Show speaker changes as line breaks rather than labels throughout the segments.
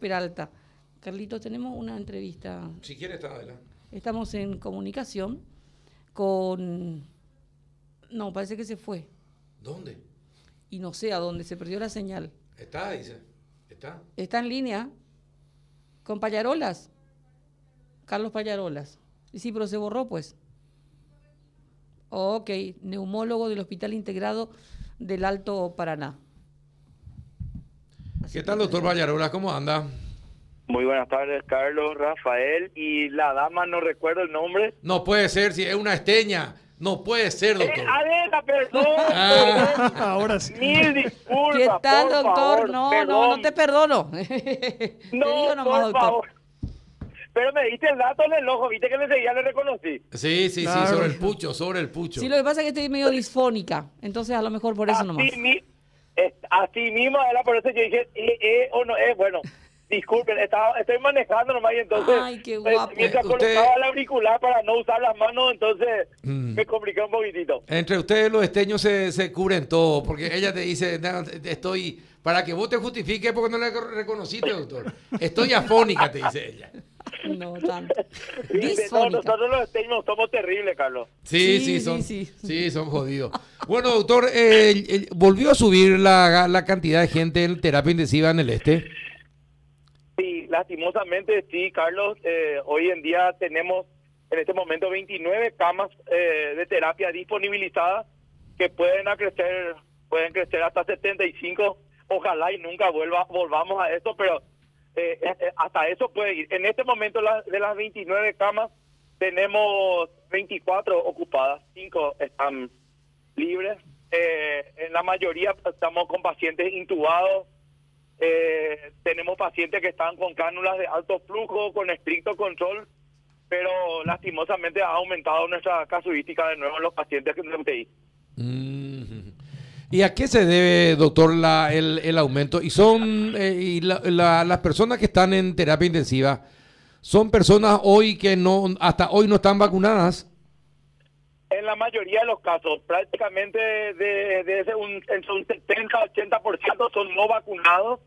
Peralta. Carlitos, tenemos una entrevista.
Si quieres, está adelante.
Estamos en comunicación con... No, parece que se fue.
¿Dónde?
Y no sé a dónde, se perdió la señal.
Está, dice. Está.
Está en línea con Payarolas. Carlos Payarolas. Y sí, pero se borró, pues. Ok, neumólogo del Hospital Integrado del Alto Paraná.
¿Qué tal, doctor Payarolas? ¿Cómo anda?
Muy buenas tardes, Carlos, Rafael y la dama, no recuerdo el nombre.
No puede ser, si es una esteña. No puede ser,
Eh,
doctor.
Adela, perdón.
Ah.
Ahora sí.
Mil disculpas.
¿Qué tal,
por
doctor?
favor,
no, no,
perdón.
no te perdono. te
No,
digo nomás,
por
doctor.
favor. Pero me diste el dato en el ojo, viste que enseguida le reconocí.
Sí, sí, sí, sobre el pucho, sobre el pucho.
Sí, lo que pasa es que estoy medio disfónica. Entonces, a lo mejor por eso nomás.
Así, mi- es- así mismo era, por eso yo dije, eh, eh, o no es, bueno, disculpen, estaba, estoy manejando nomás y entonces,
Ay, qué
eh,
guapo.
mientras
Eh, usted-
colocaba el auricular para no usar las manos, entonces
Mm.
me compliqué un poquitito.
Entre ustedes los esteños se, se cubren todo, porque ella te dice, "No, estoy, para que vos te justifiques porque no la reconociste, doctor. Estoy afónica, te dice ella.
No tanto.
No, nosotros los esteños somos terribles, Carlos.
Sí,
Sí,
son,
sí.
sí, son jodidos. Bueno, doctor, eh, eh, volvió a subir la, la cantidad de gente en terapia intensiva en el este.
Sí, lastimosamente sí, Carlos. eh, hoy en día tenemos en este momento 29 camas eh, de terapia disponibilizadas que pueden crecer, pueden crecer hasta 75. Ojalá y nunca vuelva, volvamos a esto, pero eh, eh, hasta eso puede ir. En este momento la- de las 29 camas tenemos 24 ocupadas, 5 están libres. Eh, en la mayoría estamos con pacientes intubados, eh, tenemos pacientes que están con cánulas de alto flujo, con estricto control, pero lastimosamente ha aumentado nuestra casuística de nuevo en los pacientes que de UTI.
Mm. ¿Y a qué se debe, doctor, la, el, el aumento? Y son eh, y la- la- las personas que están en terapia intensiva, son personas hoy que no, hasta hoy no están vacunadas.
En la mayoría de los casos, prácticamente de, de ese un, entre un 70-80% son no vacunados,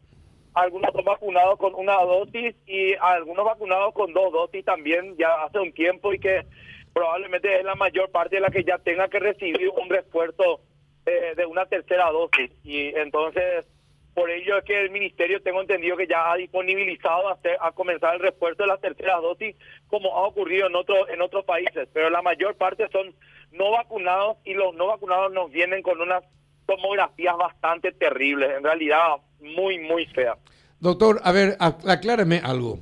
algunos son vacunados con una dosis y algunos vacunados con dos dosis también ya hace un tiempo y que probablemente es la mayor parte de la que ya tenga que recibir un refuerzo eh, de una tercera dosis. Y entonces, por ello es que el ministerio, tengo entendido que ya ha disponibilizado a, hacer- a comenzar el refuerzo de la tercera dosis, como ha ocurrido en, otro, en otros países. Pero la mayor parte son no vacunados y los no vacunados nos vienen con unas tomografías bastante terribles, en realidad muy, muy feas.
Doctor, a ver, ac- acláreme algo.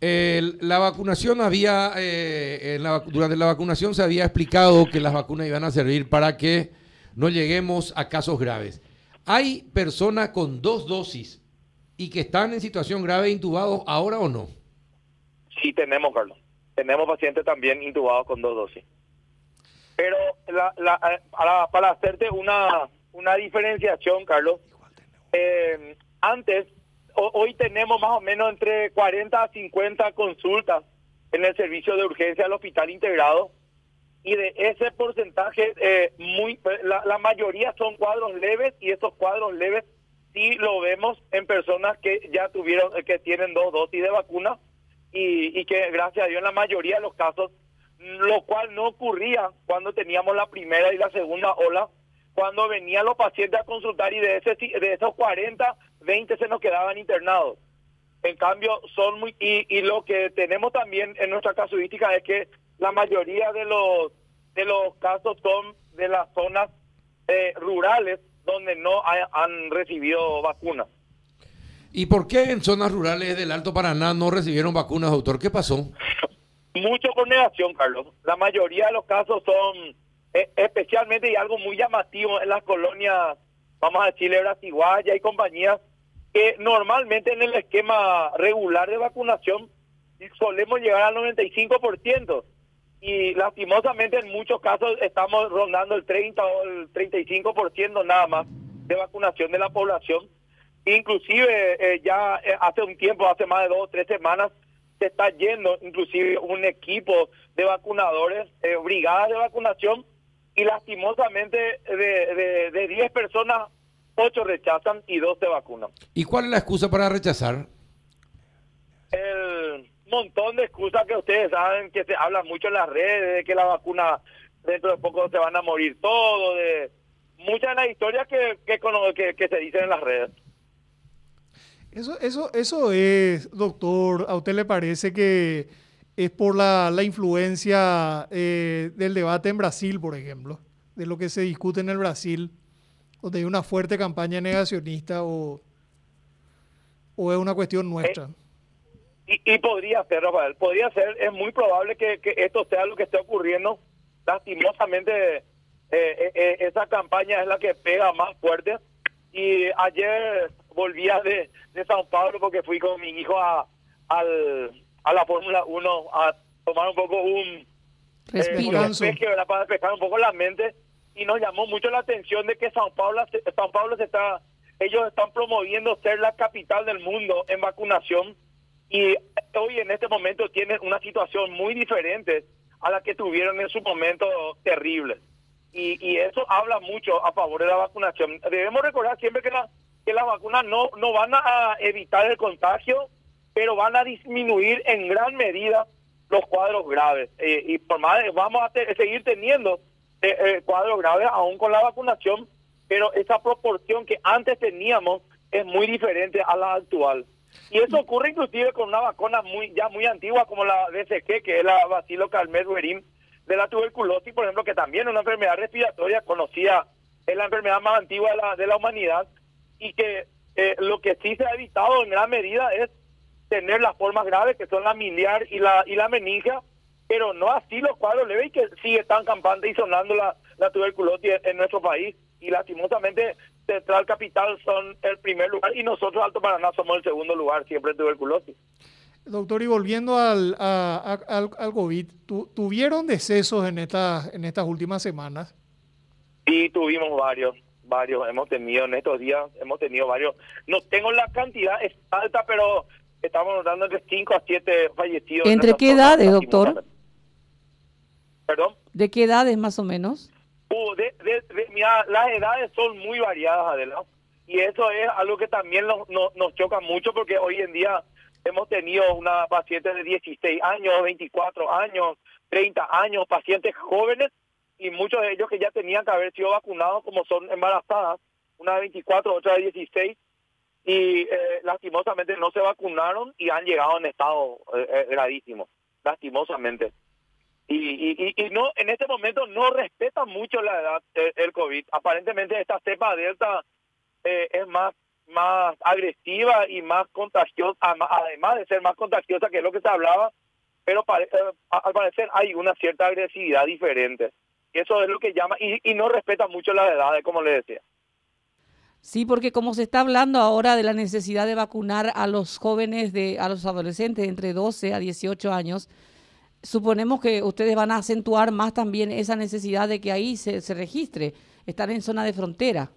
El- la vacunación había, eh, en la durante la vacunación se había explicado que las vacunas iban a servir para que no lleguemos a casos graves. ¿Hay personas con dos dosis y que están en situación grave intubados ahora o no?
Sí, tenemos, Carlos. Tenemos pacientes también intubados con dos dosis. Pero la, la, eh, para, para hacerte una, una diferenciación, Carlos, eh, antes, ho- hoy tenemos más o menos entre 40 a 50 consultas en el servicio de urgencia del hospital integrado y de ese porcentaje, eh, muy la, la mayoría son cuadros leves y esos cuadros leves sí lo vemos en personas que ya tuvieron, eh, que tienen dos dosis de vacuna y, y que gracias a Dios en la mayoría de los casos, lo cual no ocurría cuando teníamos la primera y la segunda ola, cuando venían los pacientes a consultar y de, ese, de esos 40, 20 se nos quedaban internados. En cambio, son muy... Y, y lo que tenemos también en nuestra casuística es que la mayoría de los, de los casos son de las zonas eh, rurales donde no hay- han recibido vacunas.
¿Y por qué en zonas rurales del Alto Paraná no recibieron vacunas, doctor? ¿Qué pasó?
Mucho por negación, Carlos. La mayoría de los casos son, eh, especialmente y algo muy llamativo en las colonias, vamos a decirle, Brasiguaya y compañías, que normalmente en el esquema regular de vacunación solemos llegar al 95%. Y lastimosamente en muchos casos estamos rondando el 30 o el 35% nada más de vacunación de la población. Inclusive eh, ya eh, hace un tiempo, hace más de dos o tres semanas, se está yendo inclusive un equipo de vacunadores, eh, brigadas de vacunación, y lastimosamente de, de, de 10 personas, 8 rechazan y 2 se vacunan.
¿Y cuál es la excusa para rechazar?
Montón de excusas que ustedes saben que se habla mucho en las redes, de que la vacuna dentro de poco se van a morir todos, de muchas de las historias que, que, que, se dicen en las redes.
Eso, eso, eso es, doctor, ¿a usted le parece que es por la, la influencia eh, del debate en Brasil, por ejemplo, de lo que se discute en el Brasil, donde hay una fuerte campaña negacionista o, o es una cuestión nuestra?
Eh, y, y, podría ser, Rafael, podría ser, es muy probable que, que esto sea lo que esté ocurriendo. Lastimosamente, eh, eh, esa campaña es la que pega más fuerte. Y ayer volvía de, de San Pablo porque fui con mi hijo a, al, a la Fórmula 1 a tomar un poco un
respiro
para despejar un poco la mente y nos llamó mucho la atención de que San Pablo San Pablo se está ellos están promoviendo ser la capital del mundo en vacunación y hoy en este momento tienen una situación muy diferente a la que tuvieron en su momento terrible y, y eso habla mucho a favor de la vacunación debemos recordar siempre que la que las vacunas no no van a evitar el contagio pero van a disminuir en gran medida los cuadros graves. Eh, y por más vamos a seguir teniendo eh, eh, cuadros graves aún con la vacunación, pero esa proporción que antes teníamos es muy diferente a la actual. Y eso ocurre inclusive con una vacuna muy ya muy antigua como la BCG, que es la Bacilo Calmer de la tuberculosis, por ejemplo, que también es una enfermedad respiratoria conocida, es la enfermedad más antigua de la, de la humanidad, y que lo que sí se ha evitado en gran medida es tener las formas graves que son la miliar y la y la meningia, pero no así los cuadros leves que sigue están campando y sonando la, la tuberculosis en nuestro país y lastimosamente Central Capital son el primer lugar y nosotros Alto Paraná somos el segundo lugar siempre en tuberculosis.
Doctor, y volviendo al, al, al, COVID, ¿tuvieron decesos en, estas en estas últimas semanas?
Sí, tuvimos varios, varios hemos tenido en estos días, hemos tenido varios. No tengo la cantidad es alta, pero estamos notando entre 5 a 7 fallecidos.
¿Entre qué edades, doctor?
¿Perdón?
¿De qué edades más o menos?
Uh, de, las edades son muy variadas, Adela. Y eso es algo que también nos, nos, choca mucho porque hoy en día hemos tenido una paciente de 16 años, 24 años, 30 años, pacientes jóvenes y muchos de ellos que ya tenían que haber sido vacunados como son embarazadas, una de 24, otra de 16 y eh, lastimosamente no se vacunaron y han llegado en estado eh, eh, gravísimo, lastimosamente. Y, y, y, no en este momento no respeta mucho la edad el COVID. Aparentemente esta cepa delta es más más agresiva y más contagiosa, además de ser más contagiosa, que es lo que se hablaba, pero al parecer hay una cierta agresividad diferente. Eso es lo que llama, y, no respeta mucho la edad, como le decía.
Sí, porque como se está hablando ahora de la necesidad de vacunar a los jóvenes, de, a los adolescentes entre 12 a 18 años, suponemos que ustedes van a acentuar más también esa necesidad de que ahí se, se registre, estar en zona de frontera.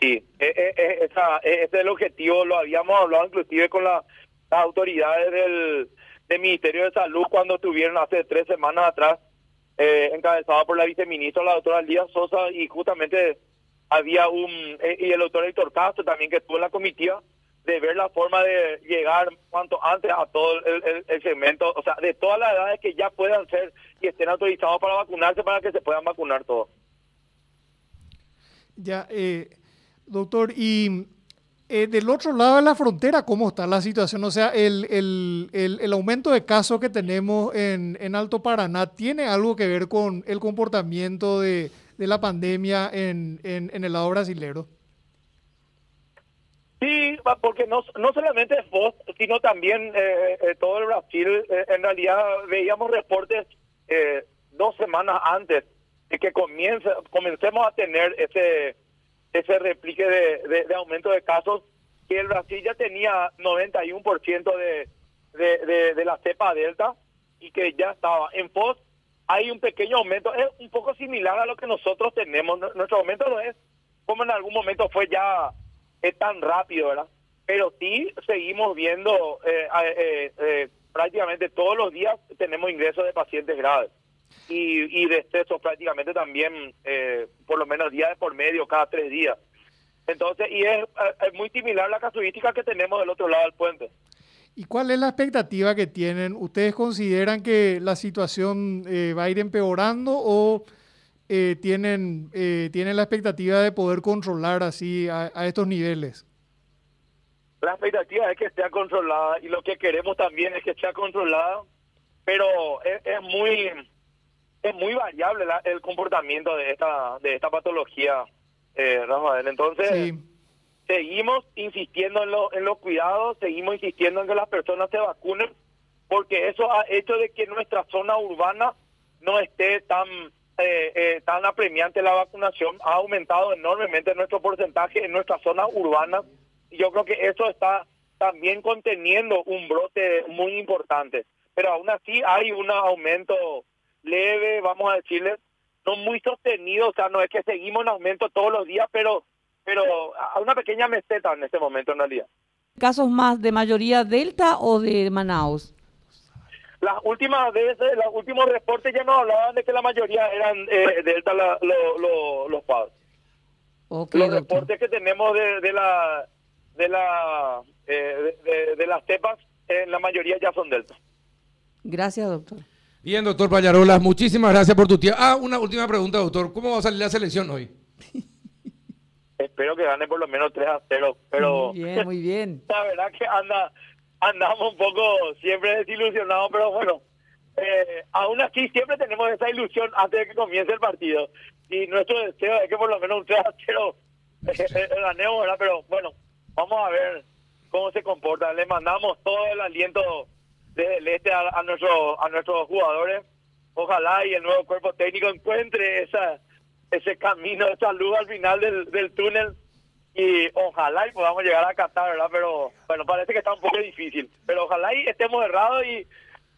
Sí, e, e, e, esa, ese es el objetivo, lo habíamos hablado inclusive con las autoridades del, del, Ministerio de Salud cuando estuvieron hace tres semanas atrás, eh, encabezada por la viceministra, la doctora Lía Sosa, y justamente había un, eh, y el doctor Héctor Castro también que estuvo en la comitiva, de ver la forma de llegar cuanto antes a todo el, segmento, o sea, de todas las edades que ya puedan ser y estén autorizados para vacunarse para que se puedan vacunar todos.
Ya, eh, doctor, y eh, del otro lado de la frontera, ¿cómo está la situación? O sea, el, el, el, el aumento de casos que tenemos en, en Alto Paraná tiene algo que ver con el comportamiento de de la pandemia en, en, el lado brasilero?
Sí, porque no, no solamente vos, sino también eh, eh, todo el Brasil. Eh, en realidad veíamos reportes dos semanas antes de que comience, comencemos a tener ese ese replique de, de, aumento de casos, que el Brasil ya tenía 91% de, de, de, de la cepa delta y que ya estaba en post hay un pequeño aumento, es un poco similar a lo que nosotros tenemos. Nuestro aumento no es como en algún momento fue ya es tan rápido, ¿verdad? Pero sí seguimos viendo eh, eh, eh, prácticamente todos los días tenemos ingresos de pacientes graves y, y de excesos prácticamente también, por lo menos días por medio, cada tres días. Entonces, y es, es muy similar la casuística que tenemos del otro lado del puente.
¿Y cuál es la expectativa que tienen? ¿Ustedes consideran que la situación eh, va a ir empeorando o eh, tienen, eh, tienen la expectativa de poder controlar así a, a estos niveles?
La expectativa es que esté controlada y lo que queremos también es que esté controlada, pero es, es muy es muy variable la- el comportamiento de esta de esta patología, eh, Rafael. Entonces,
Sí,
seguimos insistiendo en, lo- en los cuidados, seguimos insistiendo en que las personas se vacunen, porque eso ha hecho de que nuestra zona urbana no esté tan eh, eh, tan apremiante la vacunación, ha aumentado enormemente nuestro porcentaje en nuestra zona urbana y yo creo que eso está también conteniendo un brote muy importante, pero aún así hay un aumento leve, vamos a decirle, no muy sostenido, o sea, no es que seguimos en aumento todos los días, pero pero a una pequeña meseta en este momento en realidad.
¿Casos más de mayoría Delta o de Manaus?
Las últimas veces, los últimos reportes ya nos hablaban de que la mayoría eran eh, Delta la- lo- lo- los padres. Los
doctor.
reportes que tenemos de, de la de la eh, de, de- de las cepas, eh, la mayoría ya son Delta.
Gracias, doctor.
Bien, doctor Payarolas, muchísimas gracias por tu tiempo. Ah, una última pregunta, doctor. ¿Cómo va a salir la selección hoy?
Espero que gane por lo menos 3 a 0, pero
Muy bien, muy bien.
la verdad que anda andamos un poco siempre desilusionados, pero bueno, eh, aún así siempre tenemos esa ilusión antes de que comience el partido. Y nuestro deseo es que por lo menos un 3 a 0 eh, ganemos, ¿verdad? Pero bueno, vamos a ver cómo se comporta. Le mandamos todo el aliento desde el este a, a, nuestro, a nuestros jugadores. Ojalá y el nuevo cuerpo técnico encuentre esa ese camino, esa luz al final del, del túnel y ojalá y podamos llegar a Qatar, ¿verdad? Pero bueno, parece que está un poco difícil. Pero ojalá y estemos errados y,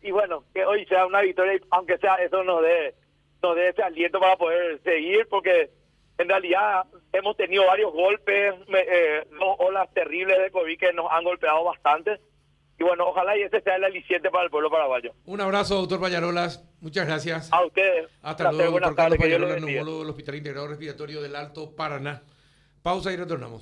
y bueno, que hoy sea una victoria, y aunque sea eso nos dé, nos dé ese aliento para poder seguir, porque en realidad hemos tenido varios golpes, me- eh, dos olas terribles de COVID que nos han golpeado bastante. Y bueno, ojalá y ese sea el aliciente para el pueblo paraguayo.
Un abrazo, doctor Payarolas. Muchas gracias.
A ustedes.
Hasta luego, doctor Carlos Payarolas, neumólogo del Hospital Integrado Respiratorio del Alto Paraná. Pausa y retornamos.